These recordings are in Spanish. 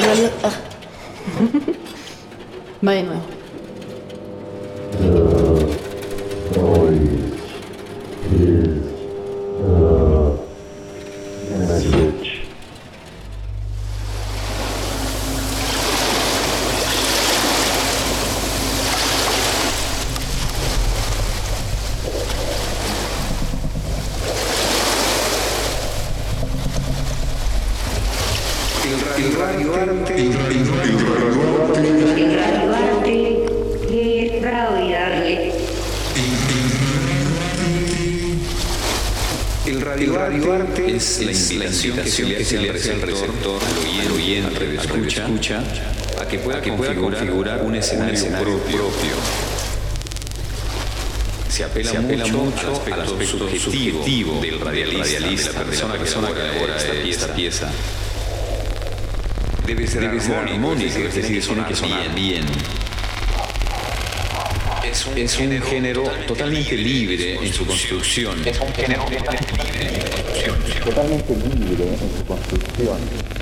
radio... Ah. Va de apela, se apela mucho, al aspecto, subjetivo, del radialista, de la persona, que elabora esta pieza debe ser, debe ser armónica, es decir, tiene que sonar bien. Es un, es un género, género totalmente libre en su construcción. Es un género totalmente libre en su construcción. Totalmente libre en su construcción.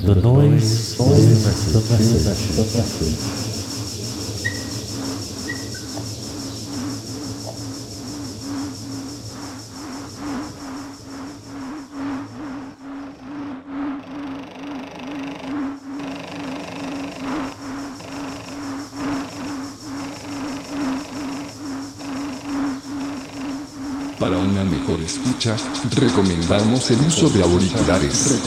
do 2 sobre 6. Mejor escucha. Recomendamos el uso de auriculares.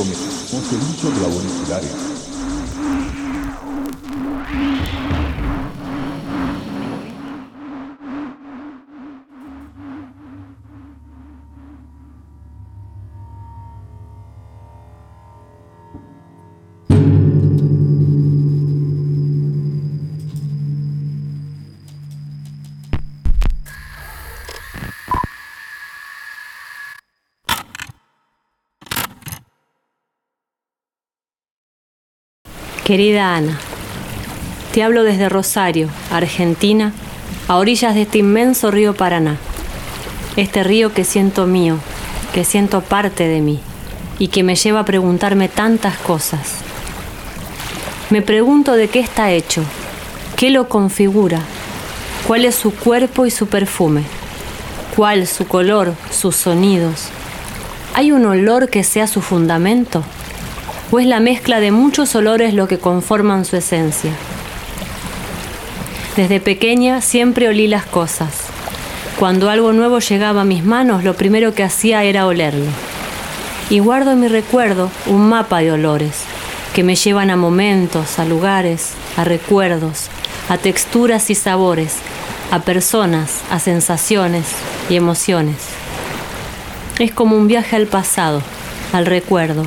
Querida Ana, te hablo desde Rosario, Argentina, a orillas de este inmenso río Paraná. Este río que siento mío, que siento parte de mí y que me lleva a preguntarme tantas cosas. Me pregunto de qué está hecho, qué lo configura, cuál es su cuerpo y su perfume, cuál su color, sus sonidos. ¿Hay un olor que sea su fundamento? O es la mezcla de muchos olores lo que conforman su esencia. Desde pequeña siempre olí las cosas. Cuando algo nuevo llegaba a mis manos, lo primero que hacía era olerlo. Y guardo en mi recuerdo un mapa de olores que me llevan a momentos, a lugares, a recuerdos, a texturas y sabores, a personas, a sensaciones y emociones. Es como un viaje al pasado, al recuerdo.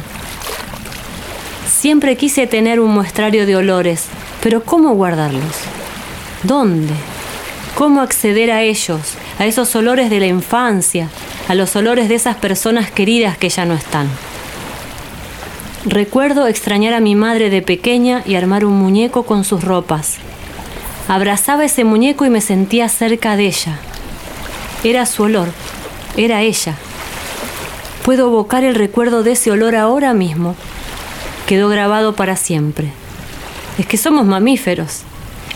Siempre quise tener un muestrario de olores, pero ¿cómo guardarlos? ¿Dónde? ¿Cómo acceder a ellos, a esos olores de la infancia, a los olores de esas personas queridas que ya no están? Recuerdo extrañar a mi madre de pequeña y armar un muñeco con sus ropas. Abrazaba ese muñeco y me sentía cerca de ella. Era su olor, era ella. Puedo evocar el recuerdo de ese olor ahora mismo. Quedó grabado para siempre. Es que somos mamíferos.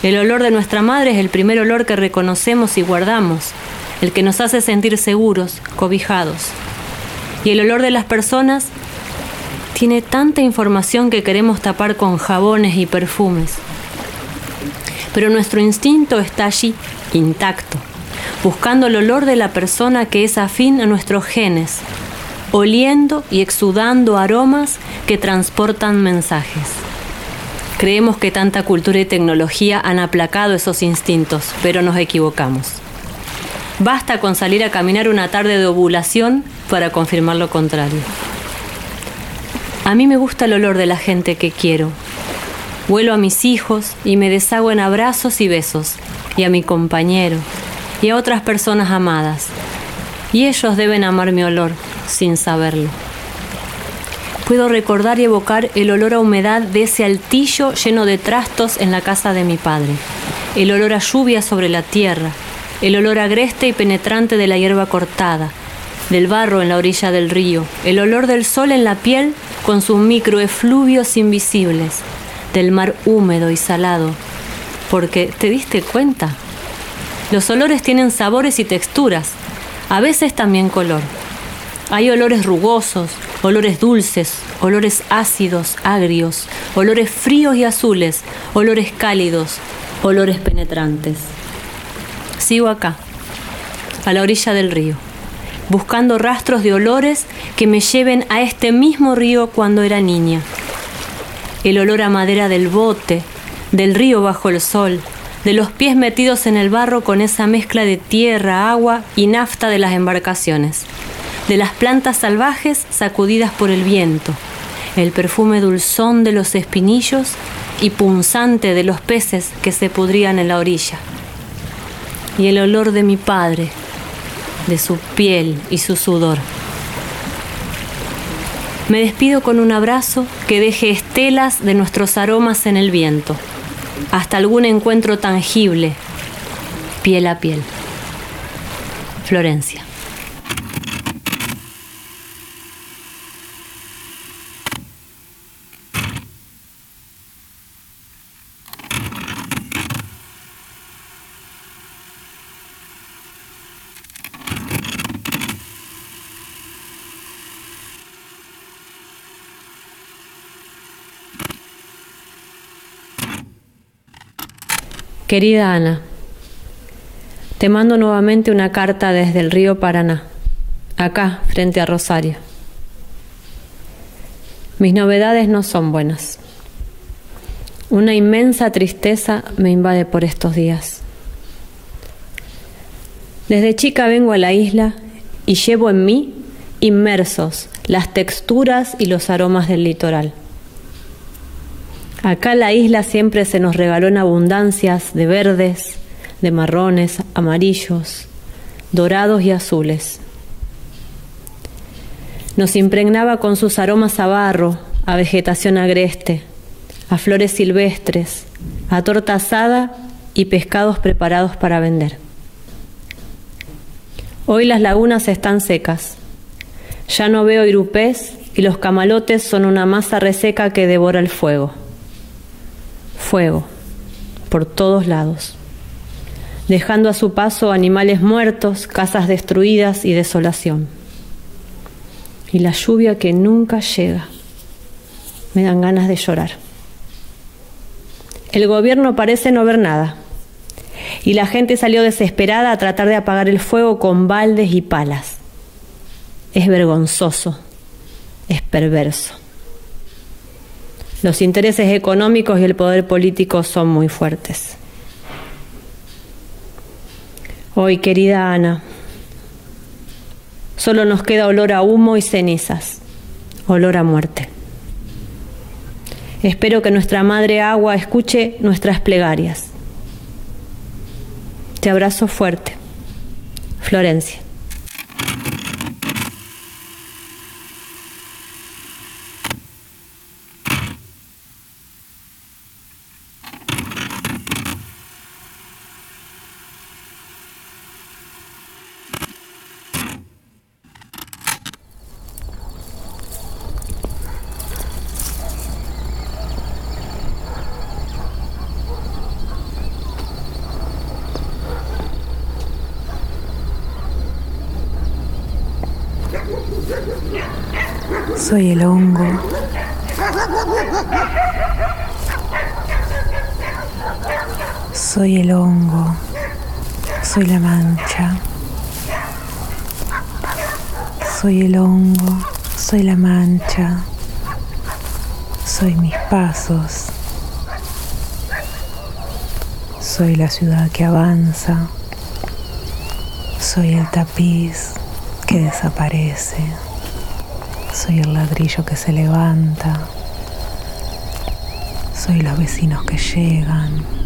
El olor de nuestra madre es el primer olor que reconocemos y guardamos, el que nos hace sentir seguros, cobijados. Y el olor de las personas tiene tanta información que queremos tapar con jabones y perfumes. Pero nuestro instinto está allí, intacto, buscando el olor de la persona que es afín a nuestros genes, oliendo y exudando aromas que transportan mensajes. Creemos que tanta cultura y tecnología han aplacado esos instintos, pero nos equivocamos. Basta con salir a caminar una tarde de ovulación para confirmar lo contrario. A mí me gusta el olor de la gente que quiero. Vuelo a mis hijos y me deshago en abrazos y besos, y a mi compañero, y a otras personas amadas. Y ellos deben amar mi olor sin saberlo. Puedo recordar y evocar el olor a humedad de ese altillo lleno de trastos en la casa de mi padre, el olor a lluvia sobre la tierra, el olor agreste y penetrante de la hierba cortada, del barro en la orilla del río, el olor del sol en la piel con sus microefluvios invisibles, del mar húmedo y salado. Porque, ¿te diste cuenta? Los olores tienen sabores y texturas, a veces también color. Hay olores rugosos, olores dulces, olores ácidos, agrios, olores fríos y azules, olores cálidos, olores penetrantes. Sigo acá, a la orilla del río buscando rastros de olores que me lleven a este mismo río cuando era niña. El olor a madera del bote, del río bajo el sol, de los pies metidos en el barro con esa mezcla de tierra, agua y nafta de las embarcaciones, de las plantas salvajes sacudidas por el viento, el perfume dulzón de los espinillos y punzante de los peces que se pudrían en la orilla. Y el olor de mi padre, de su piel y su sudor. Me despido con un abrazo que deje estelas de nuestros aromas en el viento, hasta algún encuentro tangible, piel a piel. Florencia. Querida Ana, te mando nuevamente una carta desde el río Paraná, acá, frente a Rosario. Mis novedades no son buenas. Una inmensa tristeza me invade por estos días. Desde chica vengo a la isla y llevo en mí inmersos las texturas y los aromas del litoral. Acá la isla siempre se nos regaló en abundancias de verdes, de marrones, amarillos, dorados y azules. Nos impregnaba con sus aromas a barro, a vegetación agreste, a flores silvestres, a torta asada y pescados preparados para vender. Hoy las lagunas están secas. Ya no veo irupés y los camalotes son una masa reseca que devora el fuego fuego por todos lados, dejando a su paso animales muertos, casas destruidas y desolación. Y la lluvia que nunca llega. Me dan ganas de llorar. El gobierno parece no ver nada. Y la gente salió desesperada a tratar de apagar el fuego con baldes y palas. Es vergonzoso, es perverso. Los intereses económicos y el poder político son muy fuertes. Hoy, querida Ana, Solo nos queda olor a humo y cenizas, olor a muerte. Espero que nuestra Madre Agua escuche nuestras plegarias. Te abrazo fuerte. Florencia. Soy el hongo. Soy el hongo. Soy la mancha. Soy el hongo. Soy la mancha. Soy mis pasos. Soy la ciudad que avanza. Soy el tapiz que desaparece. Soy el ladrillo que se levanta. Soy los vecinos que llegan.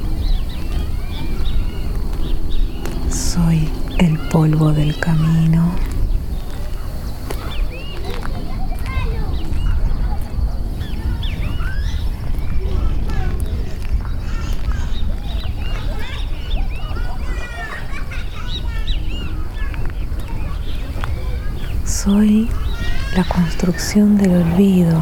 Soy el polvo del camino. Soy la construcción del olvido.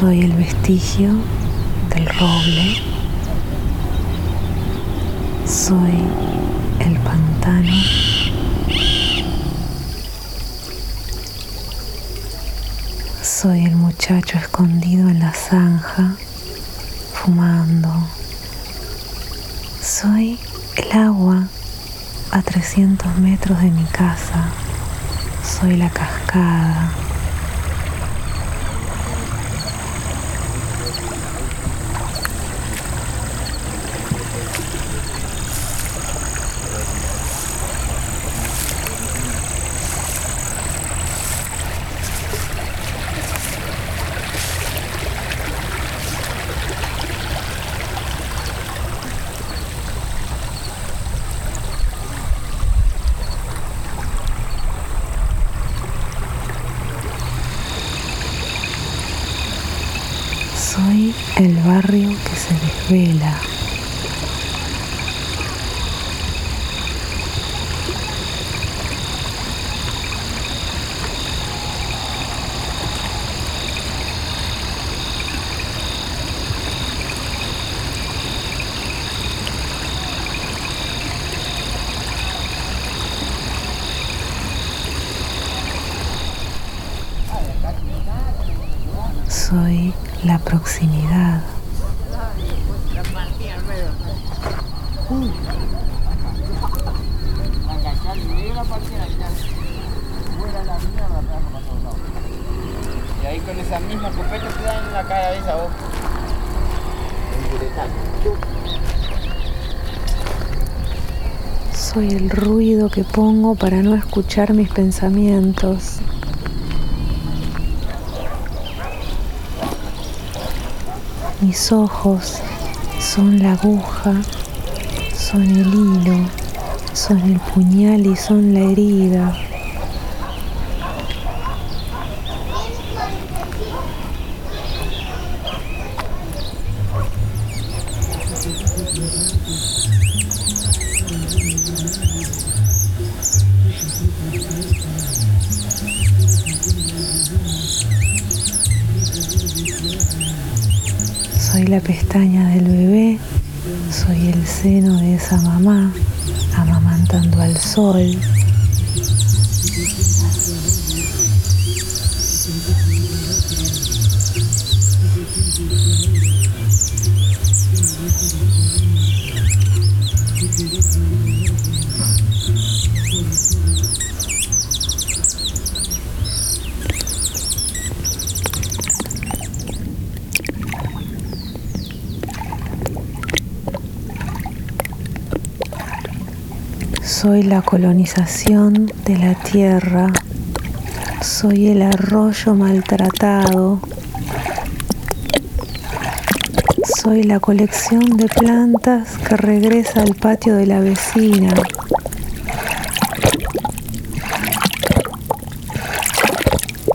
Soy el vestigio del roble. Soy el pantano. Soy el muchacho escondido en la zanja, fumando. Soy el agua a 300 metros de mi casa. Soy la cascada. Soy el barrio que se desvela. Soy la proximidad. Y ahí con esa misma escopeta te dan en la cara de esa voz. Soy el ruido que pongo para no escuchar mis pensamientos. Mis ojos son la aguja, son el hilo, son el puñal y son la herida. De esa mamá amamantando al sol. Soy la colonización de la tierra. Soy el arroyo maltratado. Soy la colección de plantas que regresa al patio de la vecina.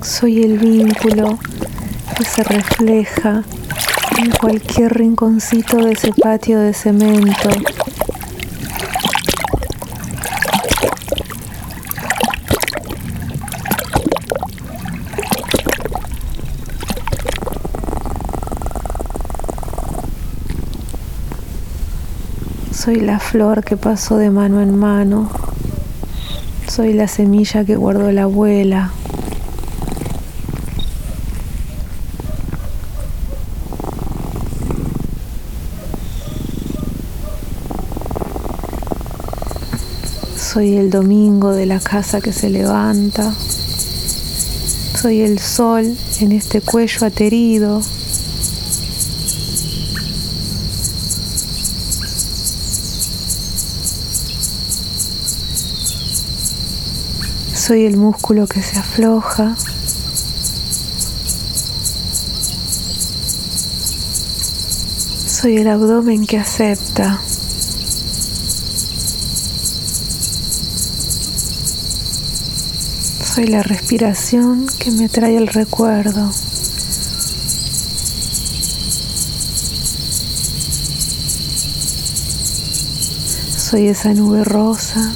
Soy el vínculo que se refleja en cualquier rinconcito de ese patio de cemento. Soy la flor que pasó de mano en mano. Soy la semilla que guardó la abuela. Soy el domingo de la casa que se levanta. Soy el sol en este cuello aterido. Soy el músculo que se afloja. Soy el abdomen que acepta. Soy la respiración que me trae el recuerdo. Soy esa nube rosa.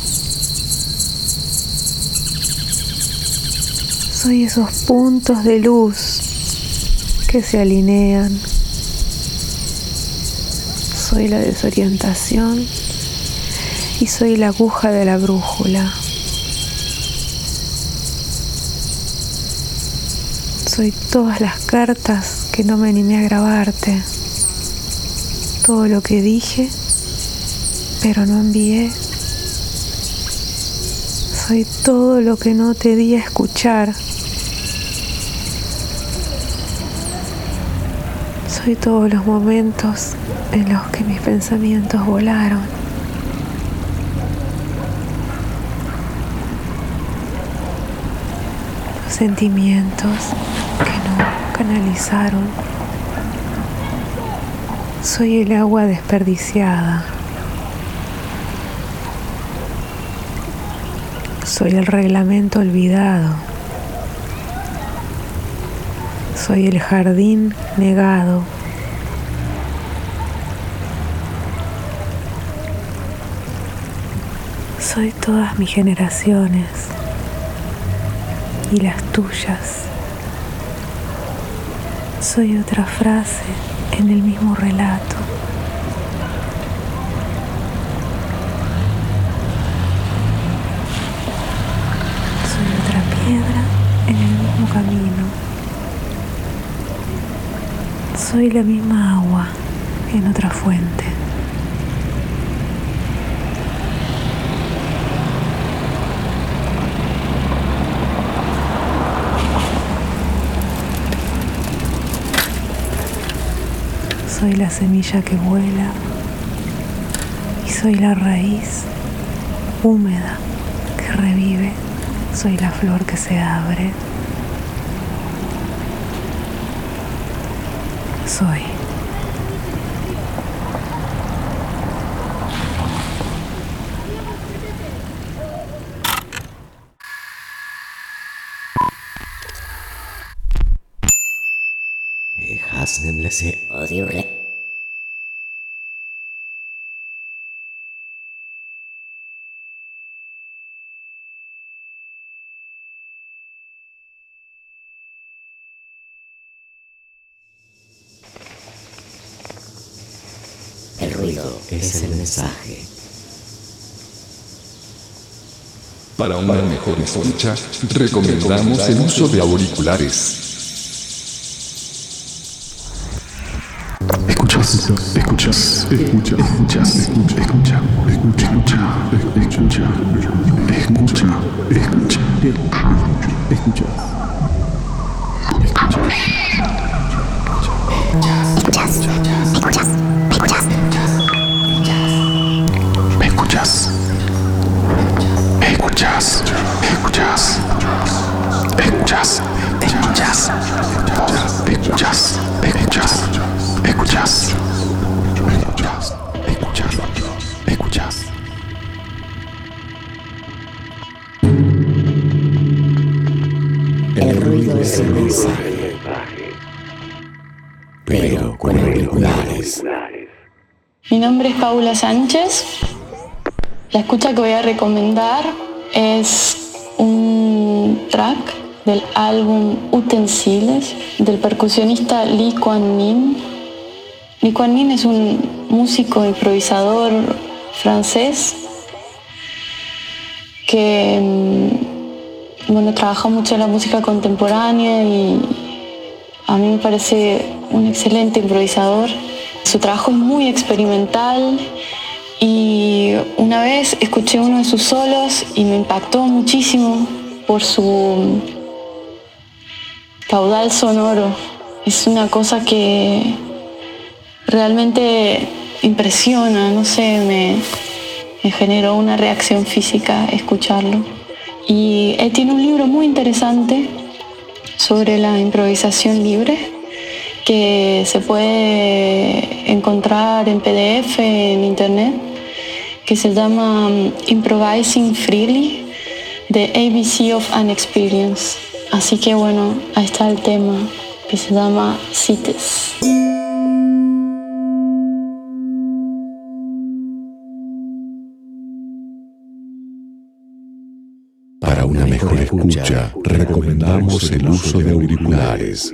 Soy esos puntos de luz que se alinean. Soy la desorientación y soy la aguja de la brújula. Soy todas las cartas que no me animé a grabarte. Todo lo que dije, pero no envié. Soy todo lo que no te di a escuchar. Soy todos los momentos en los que mis pensamientos volaron. Los sentimientos que no canalizaron. Soy el agua desperdiciada. Soy el reglamento olvidado. Soy el jardín negado. Soy todas mis generaciones y las tuyas. Soy otra frase en el mismo relato. Soy otra piedra en el mismo camino. Soy la misma agua en otra fuente. Soy la semilla que vuela y soy la raíz húmeda que revive. Soy la flor que se abre. Soy. Para una mejor escucha, recomendamos el uso de auriculares. Escuchas, escuchas, escucha, escuchas, escucha, escucha, escucha, escucha, escucha, escucha, escucha. Escuchas. Escuchas. Escuchas. Escuchas. El ruido es el mensaje. Pero con auriculares. Mi nombre es Paula Sánchez. La escucha que voy a recomendar es un track del álbum Utensiles del percusionista Lee Kuan Yin Lee Kuan Min es un músico improvisador francés que mm, bueno, trabaja mucho en la música contemporánea y a mí me parece un excelente improvisador. Su trabajo es muy experimental y una vez escuché uno de sus solos y me impactó muchísimo por su caudal sonoro. Es una cosa que realmente impresiona, no sé, me, generó una reacción física escucharlo. Y él tiene un libro muy interesante sobre la improvisación libre que se puede encontrar en PDF en internet, que se llama um, Improvising Freely, The ABC of an Experience. Así que bueno, ahí está el tema que se llama CITES. Para una mejor escucha, recomendamos el uso de auriculares.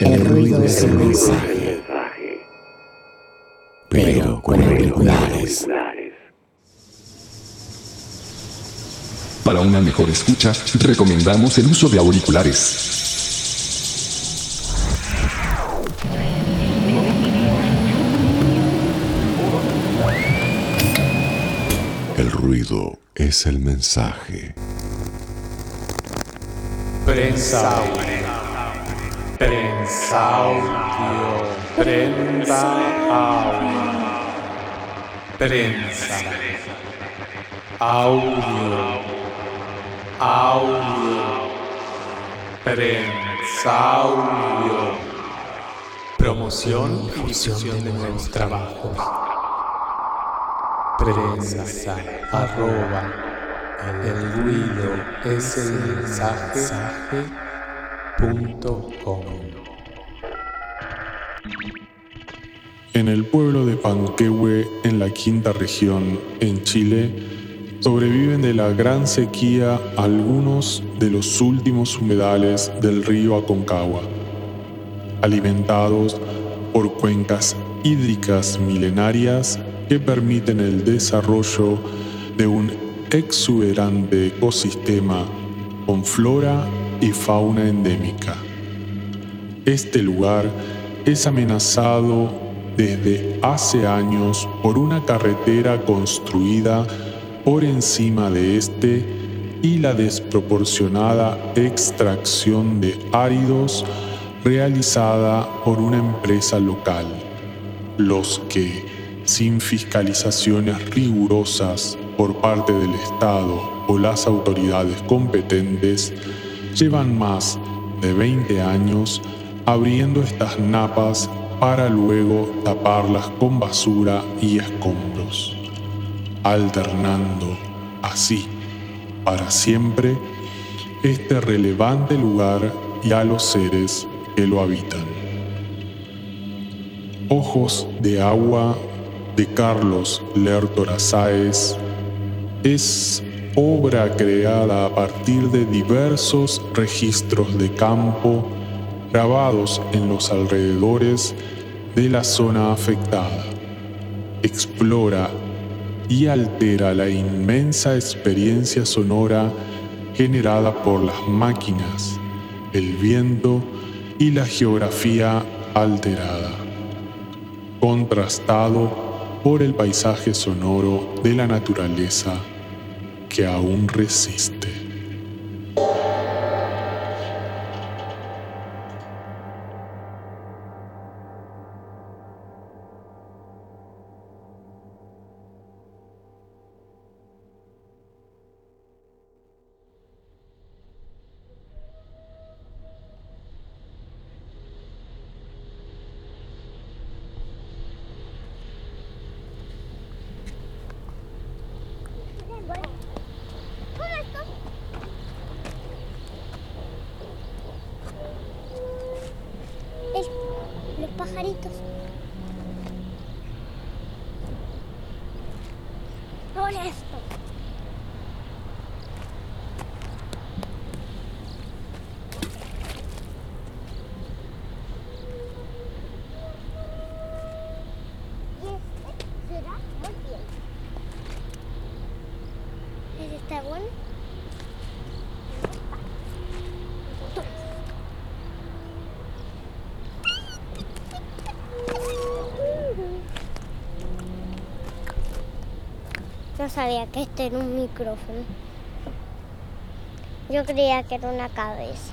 El ruido es el mensaje, pero con auriculares. Para una mejor escucha, recomendamos el uso de auriculares. El ruido es el mensaje. Prensa audio. Prensa audio. Prensa audio. Audio. Audio. Prensa audio. Promoción y difusión de nuevos trabajos. Prensa. Arroba. El ruido es el mensaje. En el pueblo de Panquehue, en la quinta región, en Chile, sobreviven de la gran sequía algunos de los últimos humedales del río Aconcagua, alimentados por cuencas hídricas milenarias que permiten el desarrollo de un exuberante ecosistema con flora y fauna endémica. Este lugar es amenazado desde hace años por una carretera construida por encima de este y la desproporcionada extracción de áridos realizada por una empresa local, los que, sin fiscalizaciones rigurosas por parte del Estado o las autoridades competentes, llevan más de 20 años abriendo estas napas para luego taparlas con basura y escombros, alternando así, para siempre, este relevante lugar y a los seres que lo habitan. Ojos de agua de Carlos Lertora Sáez es obra creada a partir de diversos registros de campo grabados en los alrededores de la zona afectada. Explora y altera la inmensa experiencia sonora generada por las máquinas, el viento y la geografía alterada, contrastado por el paisaje sonoro de la naturaleza que aún resiste. Sabía que este era un micrófono. Yo creía que era una cabeza.